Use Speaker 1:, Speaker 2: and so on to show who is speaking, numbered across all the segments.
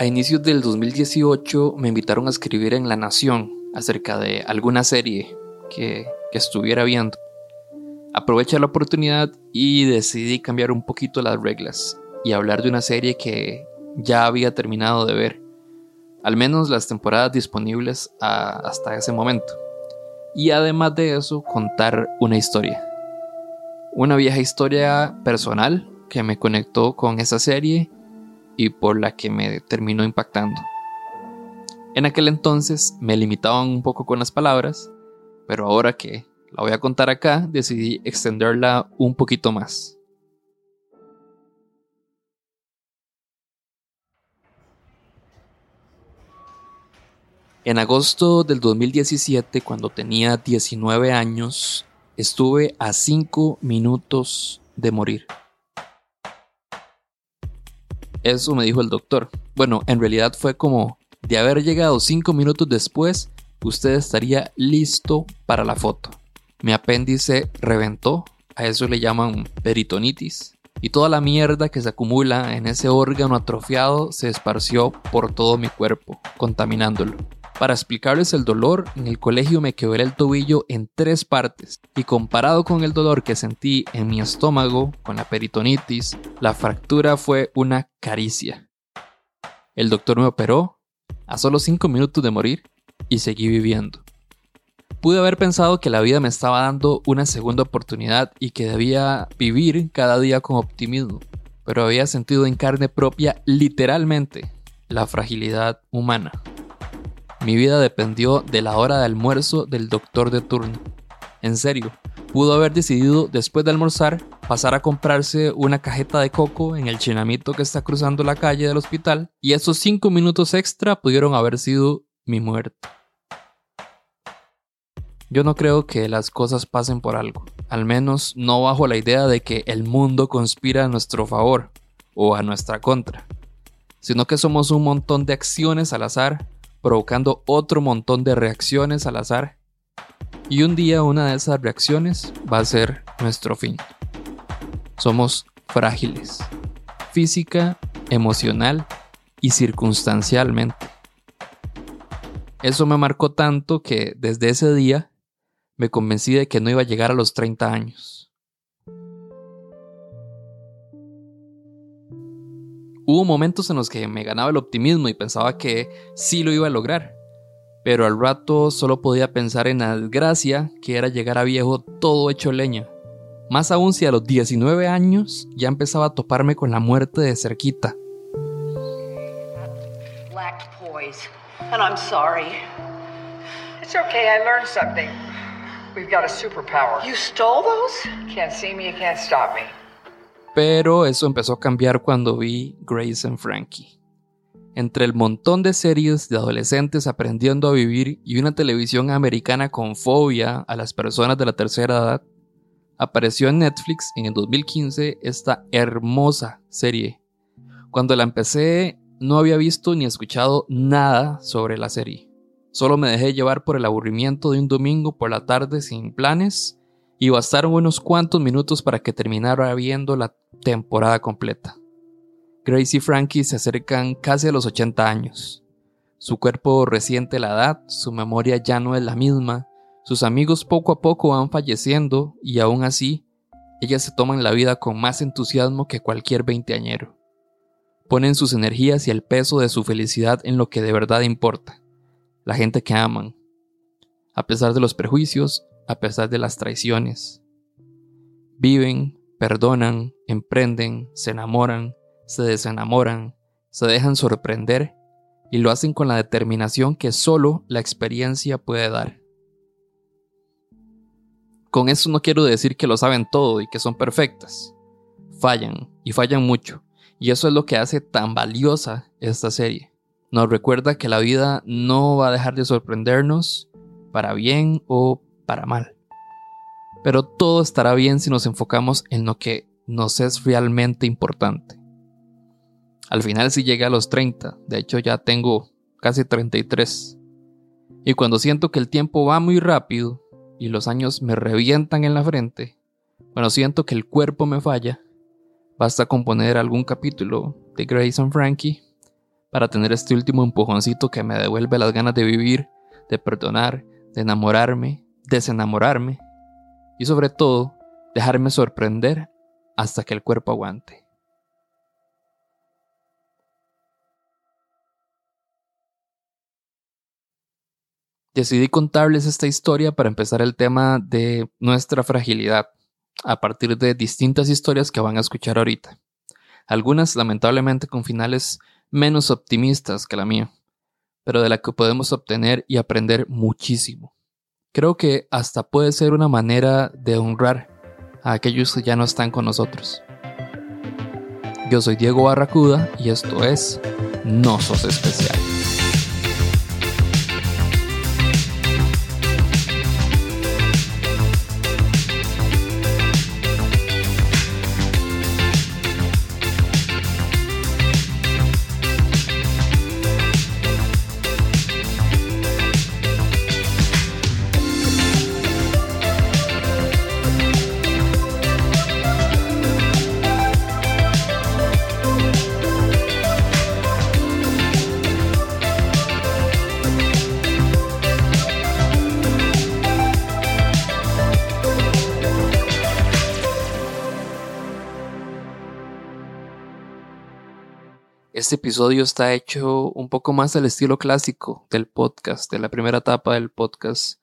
Speaker 1: A inicios del 2018 me invitaron a escribir en La Nación acerca de alguna serie que, que estuviera viendo. Aproveché la oportunidad y decidí cambiar un poquito las reglas y hablar de una serie que ya había terminado de ver, al menos las temporadas disponibles hasta ese momento. Y además de eso, contar una historia. Una vieja historia personal que me conectó con esa serie y por la que me terminó impactando. En aquel entonces me limitaban un poco con las palabras, pero ahora que la voy a contar acá, decidí extenderla un poquito más. En agosto del 2017, cuando tenía 19 años, estuve a 5 minutos de morir. Eso me dijo el doctor. Bueno, en realidad fue como de haber llegado 5 minutos después, usted estaría listo para la foto. Mi apéndice reventó, a eso le llaman peritonitis, y toda la mierda que se acumula en ese órgano atrofiado se esparció por todo mi cuerpo, contaminándolo. Para explicarles el dolor, en el colegio me quebré el tobillo en tres partes y comparado con el dolor que sentí en mi estómago con la peritonitis, la fractura fue una caricia. El doctor me operó a solo cinco minutos de morir y seguí viviendo. Pude haber pensado que la vida me estaba dando una segunda oportunidad y que debía vivir cada día con optimismo, pero había sentido en carne propia literalmente la fragilidad humana. Mi vida dependió de la hora de almuerzo del doctor de turno. En serio, pudo haber decidido después de almorzar pasar a comprarse una cajeta de coco en el chinamito que está cruzando la calle del hospital y esos cinco minutos extra pudieron haber sido mi muerte. Yo no creo que las cosas pasen por algo, al menos no bajo la idea de que el mundo conspira a nuestro favor o a nuestra contra, sino que somos un montón de acciones al azar provocando otro montón de reacciones al azar. Y un día una de esas reacciones va a ser nuestro fin. Somos frágiles, física, emocional y circunstancialmente. Eso me marcó tanto que desde ese día me convencí de que no iba a llegar a los 30 años. Hubo momentos en los que me ganaba el optimismo y pensaba que sí lo iba a lograr, pero al rato solo podía pensar en la desgracia que era llegar a viejo todo hecho leña. Más aún si a los 19 años ya empezaba a toparme con la muerte de cerquita. poise, and I'm sorry. It's okay, I learned something. We've got a superpower. You stole those? Can't see me, you can't stop me. Pero eso empezó a cambiar cuando vi Grace and Frankie. Entre el montón de series de adolescentes aprendiendo a vivir y una televisión americana con fobia a las personas de la tercera edad, apareció en Netflix en el 2015 esta hermosa serie. Cuando la empecé no había visto ni escuchado nada sobre la serie. Solo me dejé llevar por el aburrimiento de un domingo por la tarde sin planes y bastaron unos cuantos minutos para que terminara viendo la temporada completa. Grace y Frankie se acercan casi a los 80 años. Su cuerpo resiente la edad, su memoria ya no es la misma, sus amigos poco a poco van falleciendo y aún así, ellas se toman la vida con más entusiasmo que cualquier veinteañero. Ponen sus energías y el peso de su felicidad en lo que de verdad importa, la gente que aman. A pesar de los prejuicios, a pesar de las traiciones. Viven, perdonan, emprenden, se enamoran, se desenamoran, se dejan sorprender y lo hacen con la determinación que solo la experiencia puede dar. Con eso no quiero decir que lo saben todo y que son perfectas. Fallan, y fallan mucho, y eso es lo que hace tan valiosa esta serie. Nos recuerda que la vida no va a dejar de sorprendernos, para bien o para mal. Pero todo estará bien si nos enfocamos en lo que nos es realmente importante. Al final si llegué a los 30, de hecho ya tengo casi 33. Y cuando siento que el tiempo va muy rápido y los años me revientan en la frente, cuando siento que el cuerpo me falla, basta con poner algún capítulo de Grace and Frankie para tener este último empujoncito que me devuelve las ganas de vivir, de perdonar, de enamorarme, desenamorarme y sobre todo dejarme sorprender hasta que el cuerpo aguante. Decidí contarles esta historia para empezar el tema de nuestra fragilidad, a partir de distintas historias que van a escuchar ahorita. Algunas lamentablemente con finales menos optimistas que la mía, pero de la que podemos obtener y aprender muchísimo. Creo que hasta puede ser una manera de honrar a aquellos que ya no están con nosotros. Yo soy Diego Barracuda y esto es No Sos Especial. Este episodio está hecho un poco más al estilo clásico del podcast, de la primera etapa del podcast.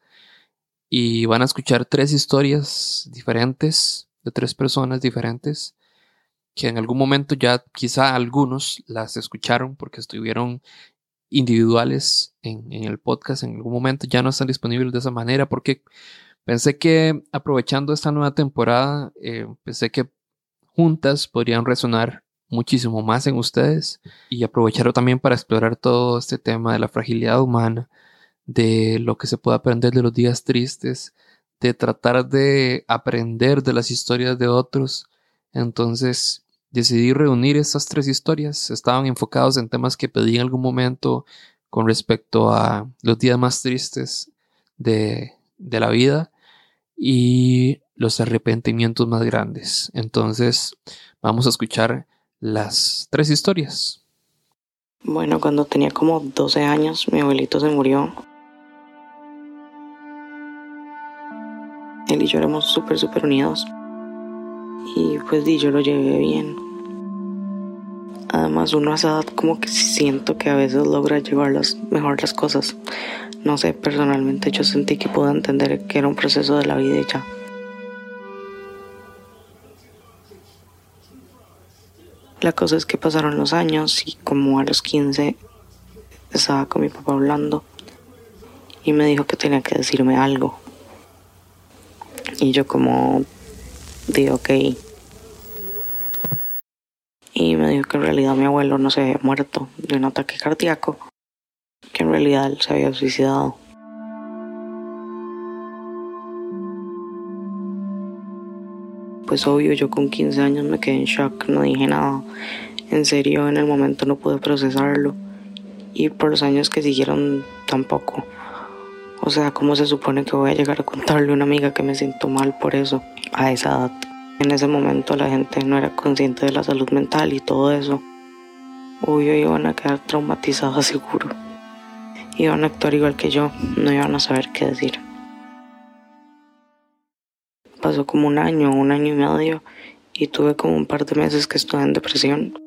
Speaker 1: Y van a escuchar tres historias diferentes, de tres personas diferentes, que en algún momento ya quizá algunos las escucharon porque estuvieron individuales en, el podcast en algún momento, ya no están disponibles de esa manera porque pensé que aprovechando esta nueva temporada, eh, pensé que juntas podrían resonar muchísimo más en ustedes y aprovecharlo también para explorar todo este tema de la fragilidad humana, de lo que se puede aprender de los días tristes, de tratar de aprender de las historias de otros. Entonces decidí reunir estas tres historias. Estaban enfocados en temas que pedí en algún momento con respecto a los días más tristes de, de la vida y los arrepentimientos más grandes. Entonces vamos a escuchar las tres historias.
Speaker 2: Bueno, cuando tenía como 12 años, mi abuelito se murió. Él y yo éramos súper, súper unidos. Y pues yo lo llevé bien. Además, uno a esa edad como que siento que a veces logra llevar mejor las cosas. No sé, personalmente yo sentí que pude entender que era un proceso de la vida y ya. La cosa es que pasaron los años y como a los 15 estaba con mi papá hablando y me dijo que tenía que decirme algo. Y yo como dije ok. Y me dijo que en realidad mi abuelo no se había muerto de un ataque cardíaco, que en realidad él se había suicidado. Pues obvio, yo con 15 años me quedé en shock, no dije nada. En serio, en el momento no pude procesarlo. Y por los años que siguieron tampoco. O sea, ¿cómo se supone que voy a llegar a contarle a una amiga que me siento mal por eso a esa edad? En ese momento la gente no era consciente de la salud mental y todo eso. Obvio iban a quedar traumatizadas seguro. Iban a actuar igual que yo, no iban a saber qué decir pasó como un año, un año y medio y tuve como un par de meses que estuve en depresión.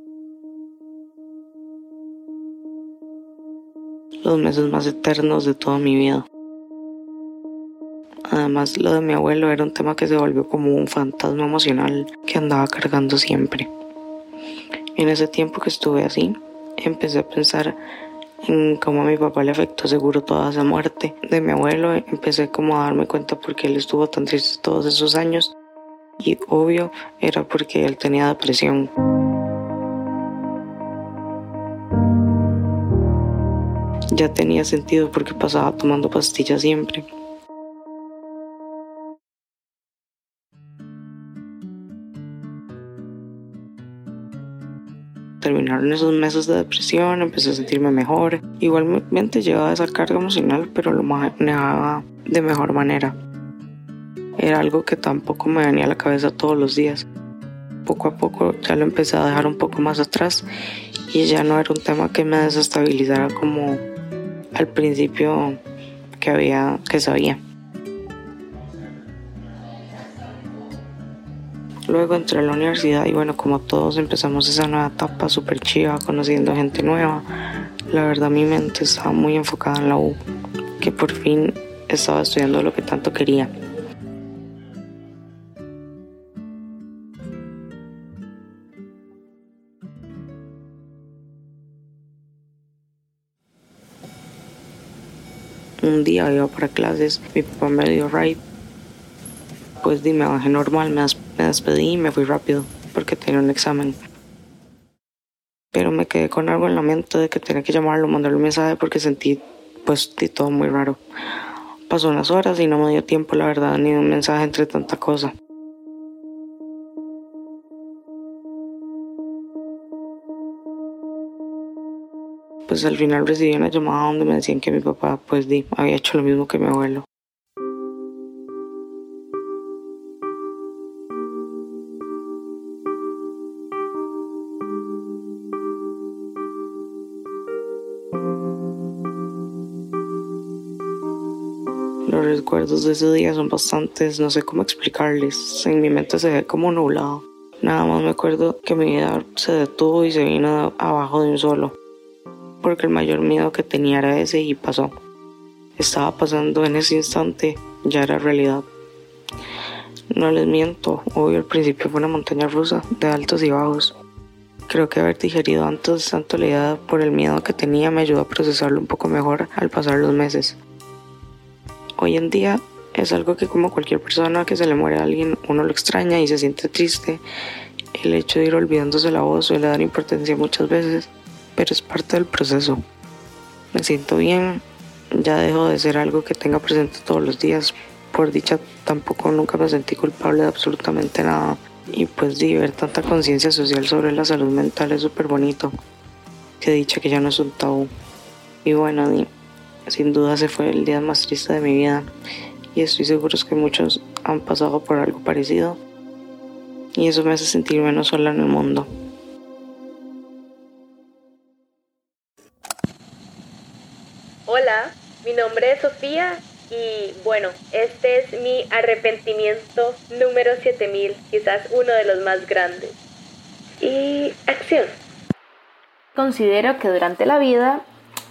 Speaker 2: Los meses más eternos de toda mi vida. Además, lo de mi abuelo era un tema que se volvió como un fantasma emocional que andaba cargando siempre. En ese tiempo que estuve así, empecé a pensar en cómo a mi papá le afectó seguro toda esa muerte de mi abuelo. Empecé como a darme cuenta porque él estuvo tan triste todos esos años y obvio era porque él tenía depresión. Ya tenía sentido porque pasaba tomando pastillas siempre. Terminaron esos meses de depresión, empecé a sentirme mejor. Igualmente llevaba esa carga emocional, pero lo manejaba de mejor manera. Era algo que tampoco me venía a la cabeza todos los días, poco a poco ya lo empecé a dejar un poco más atrás y ya no era un tema que me desestabilizara como al principio que había que sabía. Luego entré a la universidad y bueno, como todos empezamos esa nueva etapa súper chiva, conociendo gente nueva. La verdad mi mente estaba muy enfocada en la U, que por fin estaba estudiando lo que tanto quería. Un día iba para clases, mi papá me dio ride. Pues di, me bajé normal, me, me despedí y me fui rápido porque tenía un examen. Pero me quedé con algo en la mente de que tenía que llamarlo, mandarle un mensaje porque sentí pues todo muy raro. Pasó unas horas y no me dio tiempo, la verdad, ni un mensaje entre tanta cosa. Pues al final recibí una llamada donde me decían que mi papá, pues di, había hecho lo mismo que mi abuelo. Los recuerdos de ese día son bastantes, no sé cómo explicarles. En mi mente se ve como nublado. Nada más me acuerdo que mi vida se detuvo y se vino abajo de un solo. Porque el mayor miedo que tenía era ese y pasó. Estaba pasando en ese instante, ya era realidad. No les miento, hoy al principio fue una montaña rusa de altos y bajos. Creo que haber digerido antes tanto la idea por el miedo que tenía me ayudó a procesarlo un poco mejor al pasar los meses. Hoy en día es algo que como cualquier persona que se le muere a alguien, uno lo extraña y se siente triste. El hecho de ir olvidándose la voz suele dar importancia muchas veces, pero es parte del proceso. Me siento bien, ya dejo de ser algo que tenga presente todos los días. Por dicha, tampoco nunca me sentí culpable de absolutamente nada. Y pues de ver tanta conciencia social sobre la salud mental es súper bonito. Que dicha que ya no es un tabú. Y bueno, sin duda se fue el día más triste de mi vida y estoy seguro que muchos han pasado por algo parecido y eso me hace sentir menos sola en el mundo.
Speaker 3: Hola, mi nombre es Sofía y bueno, este es mi arrepentimiento número 7000, quizás uno de los más grandes. Y acción. Considero que durante la vida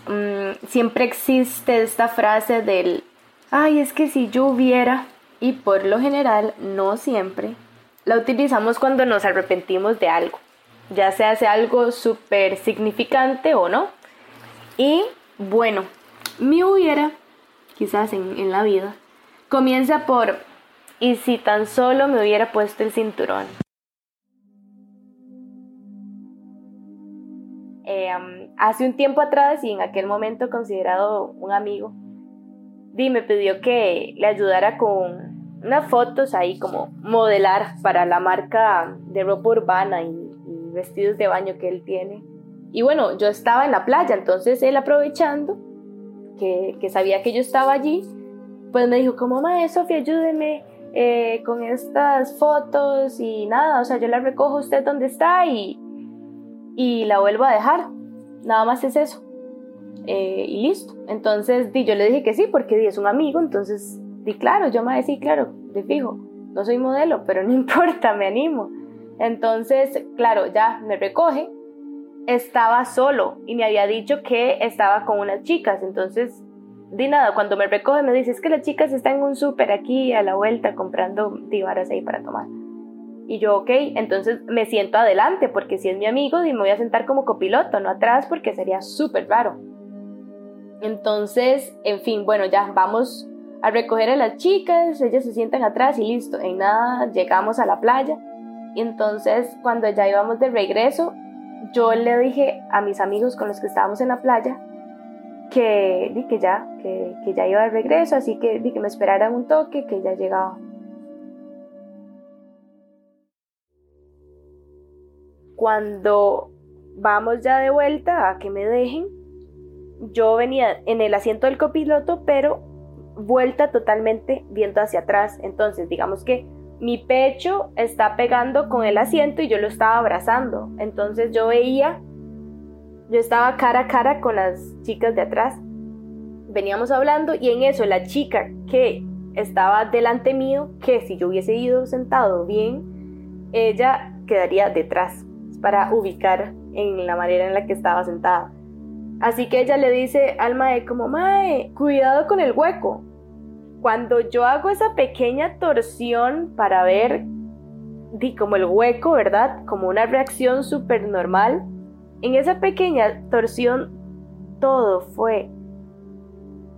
Speaker 3: Mm, siempre existe esta frase del, ay, es que si yo hubiera, y por lo general, no siempre, la utilizamos cuando nos arrepentimos de algo, ya sea hace algo súper significante o no. Y bueno, mi hubiera, quizás en, la vida, comienza por, y si tan solo me hubiera puesto el cinturón. Em, hace un tiempo atrás y en aquel momento considerado un amigo, Di me pidió que le ayudara con unas fotos ahí como modelar para la marca de ropa urbana y, vestidos de baño que él tiene. Y bueno, yo estaba en la playa, entonces él aprovechando que, que sabía que yo estaba allí, pues me dijo como, mae, Sofía, ayúdeme eh, con estas fotos y nada, o sea, yo la recojo usted donde está y, y la vuelvo a dejar. Nada más es eso. Eh, y listo. Entonces di, yo le dije que sí, porque di, es un amigo, entonces di claro, yo me decía, claro, de fijo, no soy modelo, pero no importa, me animo. Entonces, claro, ya me recoge. Estaba solo y me había dicho que estaba con unas chicas, entonces di nada, cuando me recoge me dice, es que las chicas están en un súper aquí a la vuelta comprando divaras ahí para tomar. Y yo, ok, entonces me siento adelante, porque si es mi amigo, me voy a sentar como copiloto, no atrás, porque sería súper raro. Entonces, en fin, bueno, ya vamos a recoger a las chicas, ellas se sientan atrás y listo, en nada llegamos a la playa. Y entonces, cuando ya íbamos de regreso, yo le dije a mis amigos con los que estábamos en la playa que, que ya, que, que ya iba de regreso, así que, que me esperaran un toque, que ya llegaba. Cuando vamos ya de vuelta a que me dejen, yo venía en el asiento del copiloto, pero vuelta totalmente viendo hacia atrás. Entonces, digamos que mi pecho está pegando con el asiento y yo lo estaba abrazando. Entonces yo veía, yo estaba cara a cara con las chicas de atrás. Veníamos hablando y en eso la chica que estaba delante mío, que si yo hubiese ido sentado bien, ella quedaría detrás para ubicar en la manera en la que estaba sentada. Así que ella le dice al mae como, mae, cuidado con el hueco. Cuando yo hago esa pequeña torsión para ver, di como el hueco, ¿verdad? Como una reacción súper normal. En esa pequeña torsión todo fue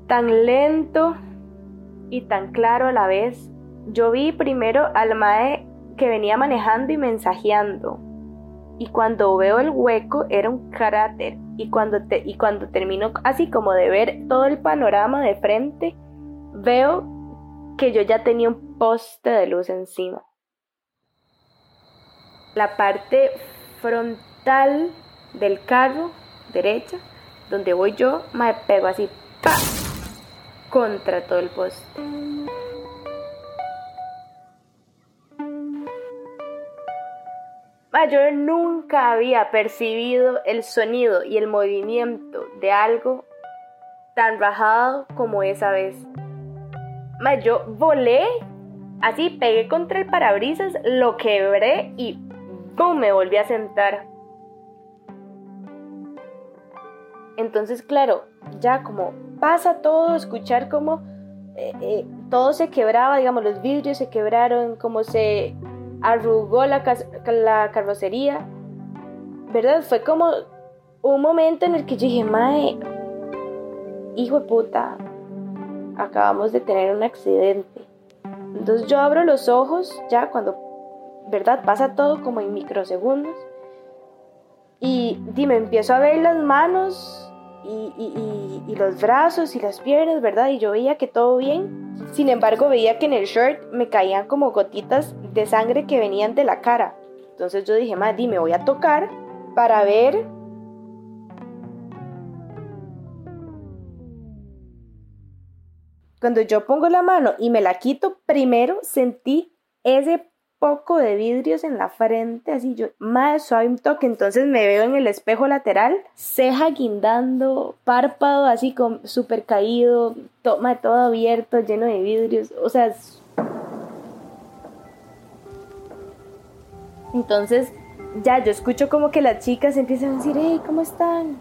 Speaker 3: tan lento y tan claro a la vez. Yo vi primero al mae que venía manejando y mensajeando y cuando veo el hueco era un cráter y cuando, y cuando termino así como de ver todo el panorama de frente, veo que yo ya tenía un poste de luz encima. La parte frontal del carro, derecha, donde voy yo, me pego así ¡pa! contra todo el poste. Yo nunca había percibido el sonido y el movimiento de algo tan rajado como esa vez. yo volé, así pegué contra el parabrisas, lo quebré y ¡boom! me volví a sentar. Entonces, claro, ya como pasa todo, escuchar como eh, eh, todo se quebraba, digamos, los vidrios se quebraron, como se arrugó la, la carrocería, ¿verdad? Fue como un momento en el que yo dije, Mae, hijo de puta, acabamos de tener un accidente. Entonces yo abro los ojos ya cuando, ¿verdad? Pasa todo como en microsegundos. Y, me empiezo a ver las manos y, los brazos y las piernas, ¿verdad? Y yo veía que todo bien. Sin embargo, veía que en el shirt me caían como gotitas de sangre que venían de la cara. Entonces yo dije, madre, me voy a tocar para ver. Cuando yo pongo la mano y me la quito, primero sentí ese poco de vidrios en la frente, así yo, más suave un toque, entonces me veo en el espejo lateral, ceja guindando, párpado así con súper caído, toma todo abierto, lleno de vidrios, o sea, entonces ya yo escucho como que las chicas empiezan a decir, hey, ¿cómo están?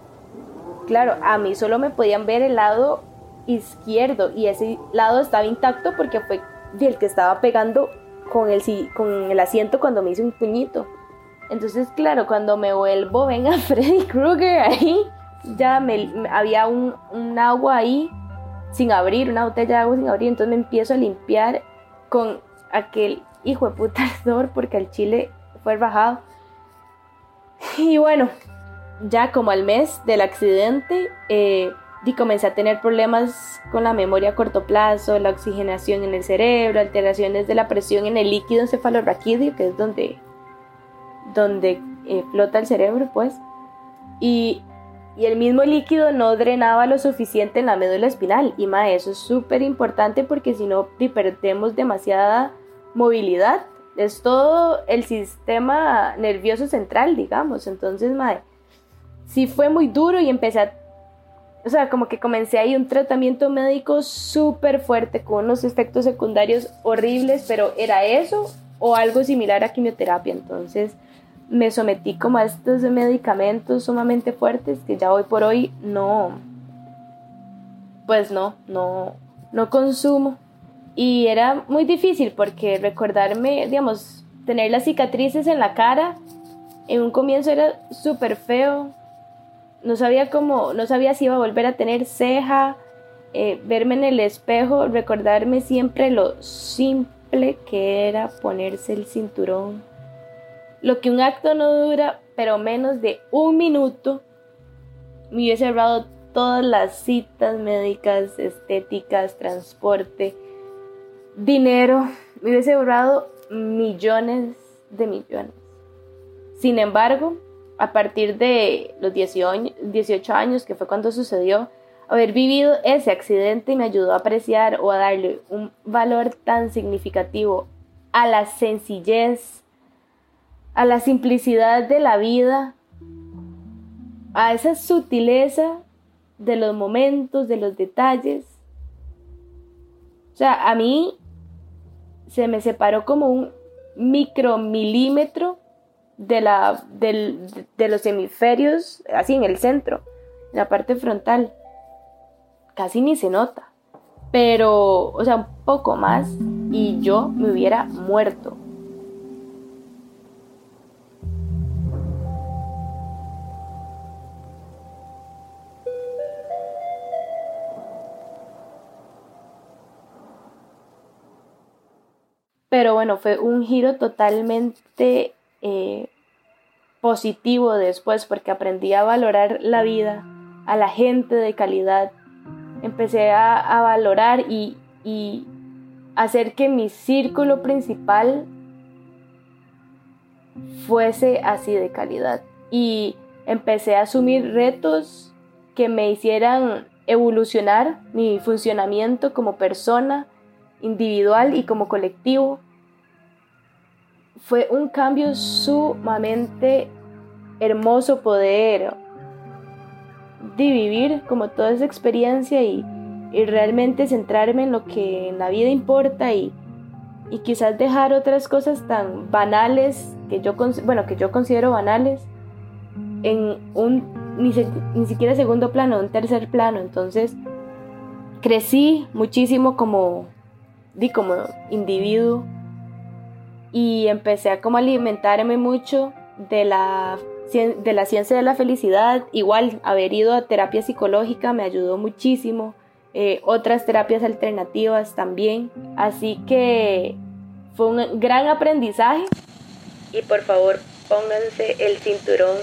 Speaker 3: Claro, a mí solo me podían ver el lado izquierdo y ese lado estaba intacto porque fue el que estaba pegando con el, con el asiento cuando me hice un puñito. Entonces, claro, cuando me vuelvo, venga Freddy Krueger ahí, ya me, había un, un, agua ahí sin abrir, una botella de agua sin abrir, entonces me empiezo a limpiar con aquel hijo de puta ardor porque el chile fue bajado. Y bueno, ya como al mes del accidente, eh, comencé a tener problemas con la memoria a corto plazo, la oxigenación en el cerebro, alteraciones de la presión en el líquido encefalorraquídeo, que es donde, donde eh, flota el cerebro, pues. Y, y, el mismo líquido no drenaba lo suficiente en la médula espinal. Y más, eso es súper importante porque si no, perdemos demasiada movilidad. Es todo el sistema nervioso central, digamos. Entonces, madre, sí fue muy duro y empecé a o sea, como que comencé ahí un tratamiento médico súper fuerte con unos efectos secundarios horribles, pero era eso o algo similar a quimioterapia. Entonces me sometí como a estos medicamentos sumamente fuertes que ya hoy por hoy no, pues no, no, no consumo. Y era muy difícil porque recordarme, digamos, tener las cicatrices en la cara, en un comienzo era súper feo, no sabía cómo, no sabía si iba a volver a tener ceja, eh, verme en el espejo, recordarme siempre lo simple que era ponerse el cinturón. Lo que un acto no dura, pero menos de un minuto, me hubiese ahorrado todas las citas médicas, estéticas, transporte, dinero, me hubiese ahorrado millones de millones. Sin embargo, a partir de los 18 años, que fue cuando sucedió, haber vivido ese accidente me ayudó a apreciar o a darle un valor tan significativo a la sencillez, a la simplicidad de la vida, a esa sutileza de los momentos, de los detalles. O sea, a mí se me separó como un micromilímetro de, la, de los hemisferios, así en el centro, en la parte frontal. Casi ni se nota. Pero, o sea, un poco más y yo me hubiera muerto. Pero bueno, fue un giro totalmente eh, positivo después porque aprendí a valorar la vida, a la gente de calidad. Empecé a, valorar y, y hacer que mi círculo principal fuese así de calidad. Y empecé a asumir retos que me hicieran evolucionar mi funcionamiento como persona individual y como colectivo. Fue un cambio sumamente hermoso poder vivir como toda esa experiencia y, realmente centrarme en lo que en la vida importa y, y quizás dejar otras cosas tan banales que yo, bueno, que yo considero banales en un ni, ni siquiera segundo plano, un tercer plano. Entonces crecí muchísimo como, di como individuo y empecé a como alimentarme mucho de la, de la ciencia de la felicidad. Igual haber ido a terapia psicológica me ayudó muchísimo. Eh, otras terapias alternativas también. Así que fue un gran aprendizaje. Y por favor, pónganse el cinturón.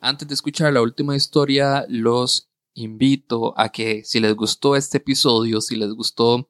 Speaker 1: Antes de escuchar la última historia, los invito a que si les gustó este episodio, si les gustó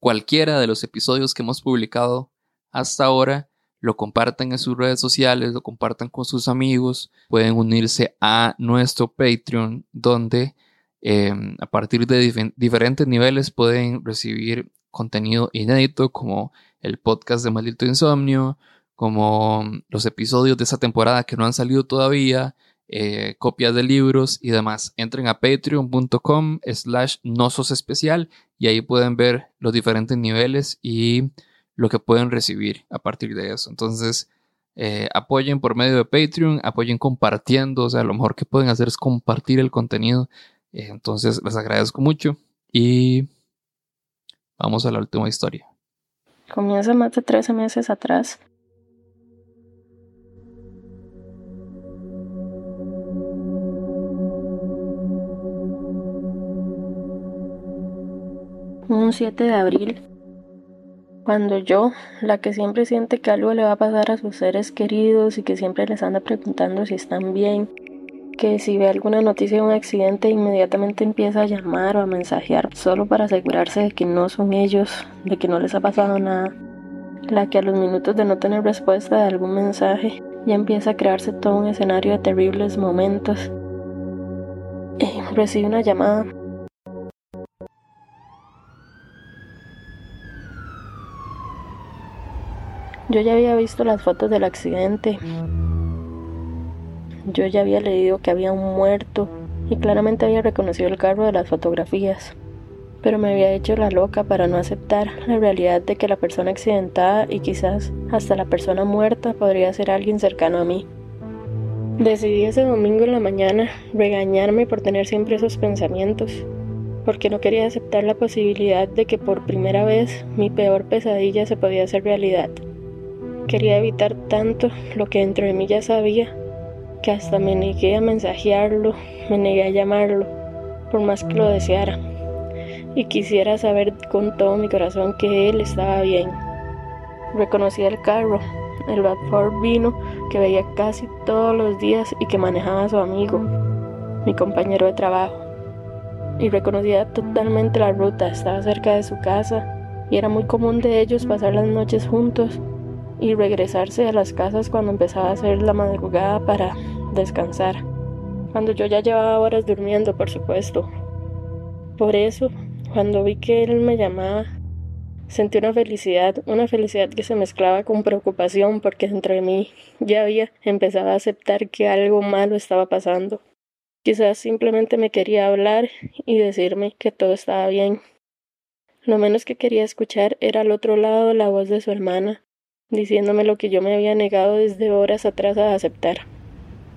Speaker 1: cualquiera de los episodios que hemos publicado hasta ahora, lo compartan en sus redes sociales, lo compartan con sus amigos, pueden unirse a nuestro Patreon donde em, a partir de diferentes niveles pueden recibir contenido inédito como el podcast de Maldito Insomnio, como los episodios de esta temporada que no han salido todavía, eh, copias de libros y demás. Entren a patreon.com slash nosos especial y ahí pueden ver los diferentes niveles y lo que pueden recibir a partir de eso. Entonces, eh, apoyen por medio de Patreon, apoyen compartiendo, o sea, lo mejor que pueden hacer es compartir el contenido. Eh, entonces, les agradezco mucho y vamos a la última historia.
Speaker 4: Comienza más de 13 meses atrás un 7 de abril, cuando yo, la que siempre siente que algo le va a pasar a sus seres queridos y que siempre les anda preguntando si están bien, que si ve alguna noticia de un accidente inmediatamente empieza a llamar o a mensajear solo para asegurarse de que no son ellos, de que no les ha pasado nada, la que a los minutos de no tener respuesta de algún mensaje ya empieza a crearse todo un escenario de terribles momentos. Eh, recibe una llamada Yo ya había visto las fotos del accidente. Yo ya había leído que había un muerto y claramente había reconocido el carro de las fotografías. Pero me había hecho la loca para no aceptar la realidad de que la persona accidentada y quizás hasta la persona muerta podría ser alguien cercano a mí. Decidí ese domingo en la mañana regañarme por tener siempre esos pensamientos, porque no quería aceptar la posibilidad de que por primera vez mi peor pesadilla se podía hacer realidad. Quería evitar tanto lo que dentro de mí ya sabía, que hasta me negué a mensajearlo, me negué a llamarlo, por más que lo deseara. Y quisiera saber con todo mi corazón que él estaba bien. Reconocí el carro, el Ford vino que veía casi todos los días y que manejaba a su amigo, mi compañero de trabajo. Y reconocía totalmente la ruta, estaba cerca de su casa y era muy común de ellos pasar las noches juntos y regresarse a las casas cuando empezaba a ser la madrugada para descansar. Cuando yo ya llevaba horas durmiendo, por supuesto. Por eso, cuando vi que él me llamaba, Sentí una felicidad, una felicidad que se mezclaba con preocupación porque dentro de mí ya había empezado a aceptar que algo malo estaba pasando. Quizás simplemente me quería hablar y decirme que todo estaba bien. Lo menos que quería escuchar era al otro lado la voz de su hermana, diciéndome lo que yo me había negado desde horas atrás a aceptar,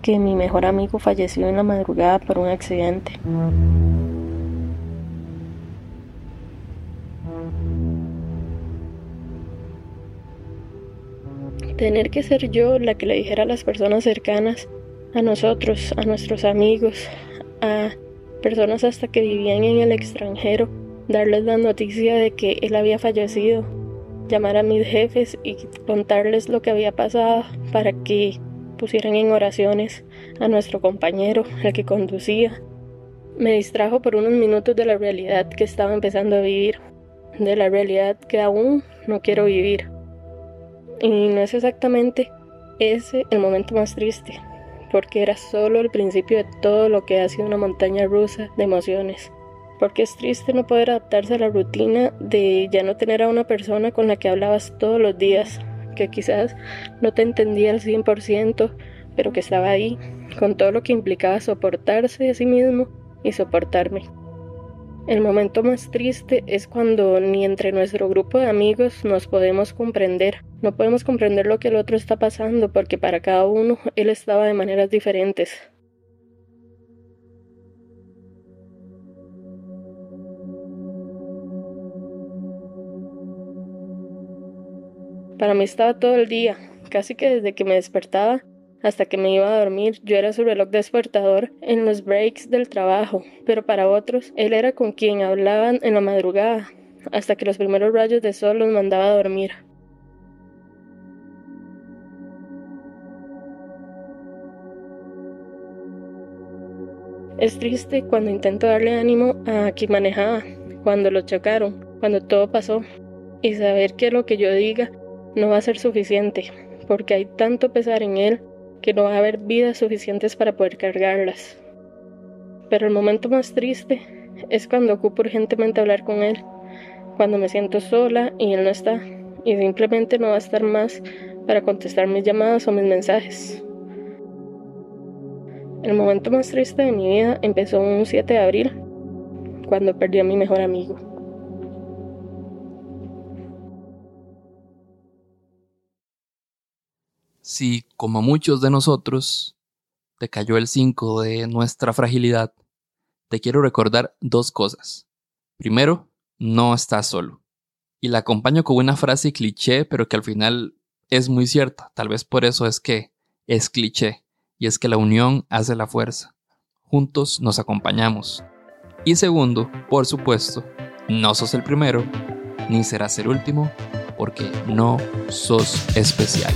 Speaker 4: que mi mejor amigo falleció en la madrugada por un accidente. Tener que ser yo la que le dijera a las personas cercanas, a nosotros, a nuestros amigos, a personas hasta que vivían en el extranjero, darles la noticia de que él había fallecido, llamar a mis jefes y contarles lo que había pasado para que pusieran en oraciones a nuestro compañero, el que conducía. Me distrajo por unos minutos de la realidad que estaba empezando a vivir, de la realidad que aún no quiero vivir. Y no es exactamente ese el momento más triste, porque era solo el principio de todo lo que ha sido una montaña rusa de emociones. Porque es triste no poder adaptarse a la rutina de ya no tener a una persona con la que hablabas todos los días, que quizás no te entendía al 100%, pero que estaba ahí, con todo lo que implicaba soportarse a sí mismo y soportarme. El momento más triste es cuando ni entre nuestro grupo de amigos nos podemos comprender. No podemos comprender lo que el otro está pasando porque para cada uno él estaba de maneras diferentes. Para mí estaba todo el día, casi que desde que me despertaba hasta que me iba a dormir, yo era su reloj despertador en los breaks del trabajo, pero para otros, él era con quien hablaban en la madrugada, hasta que los primeros rayos de sol los mandaba a dormir. Es triste cuando intento darle ánimo a quien manejaba, cuando lo chocaron, cuando todo pasó, y saber que lo que yo diga no va a ser suficiente, porque hay tanto pesar en él que no va a haber vidas suficientes para poder cargarlas. Pero el momento más triste es cuando ocupo urgentemente hablar con él, cuando me siento sola y él no está, y simplemente no va a estar más para contestar mis llamadas o mis mensajes. El momento más triste de mi vida empezó un 7 de abril, cuando perdí a mi mejor amigo.
Speaker 1: Si, como muchos de nosotros, te cayó el 5 de nuestra fragilidad, te quiero recordar dos cosas. Primero, no estás solo. Y la acompaño con una frase cliché, pero que al final es muy cierta. Tal vez por eso es que es cliché. Y es que la unión hace la fuerza. Juntos nos acompañamos. Y segundo, por supuesto, no sos el primero, ni serás el último, porque no sos especial.